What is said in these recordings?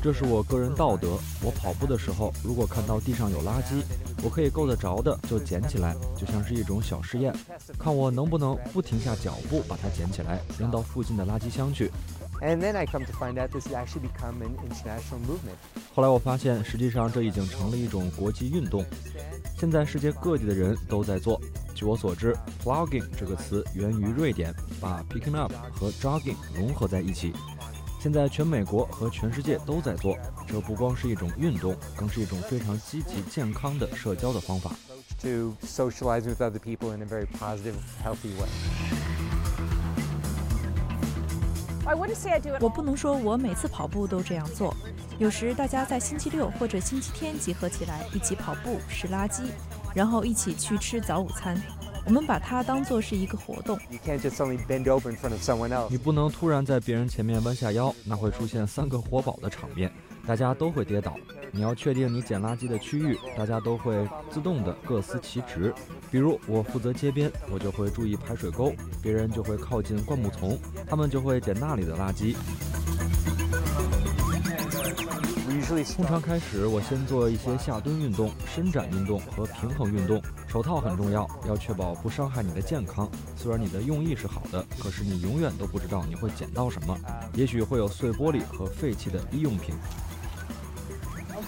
这是我个人道德。我跑步的时候，如果看到地上有垃圾，我可以够得着的就捡起来，就像是一种小试验，看我能不能不停下脚步把它捡起来，扔到附近的垃圾箱去。后来我发现，实际上这已经成了一种国际运动。现在世界各地的人都在做。据我所知，plugging 这个词源于瑞典，把 picking up 和 jogging 融合在一起。现在全美国和全世界都在做。这不光是一种运动，更是一种非常积极健康的社交的方法。To socialize with other people in a very positive, healthy way. 我不能说我每次跑步都这样做，有时大家在星期六或者星期天集合起来一起跑步拾垃圾，然后一起去吃早午餐。我们把它当做是一个活动。你不能突然在别人前面弯下腰，那会出现三个活宝的场面，大家都会跌倒。你要确定你捡垃圾的区域，大家都会自动的各司其职。比如我负责街边，我就会注意排水沟，别人就会靠近灌木丛，他们就会捡那里的垃圾。通常开始，我先做一些下蹲运动、伸展运动和平衡运动。手套很重要，要确保不伤害你的健康。虽然你的用意是好的，可是你永远都不知道你会捡到什么，也许会有碎玻璃和废弃的医用品。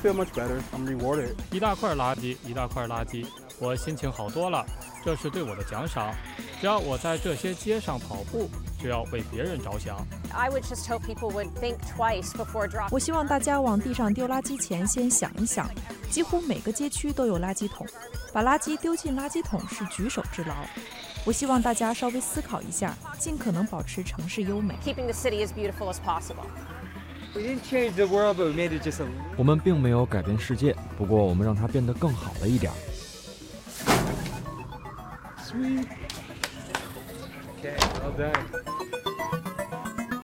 feel much better. I'm rewarded. 一大块垃圾，一大块垃圾，我心情好多了。这是对我的奖赏。只要我在这些街上跑步，就要为别人着想。I would just hope people would think twice before dropping. 我希望大家往地上丢垃圾前先想一想。几乎每个街区都有垃圾桶，把垃圾丢进垃圾桶是举手之劳。我希望大家稍微思考一下，尽可能保持城市优美。Keeping the city as beautiful as possible. 我们并没有改变世界，不过我们让它变得更好了一点。Sweet. Okay, well done.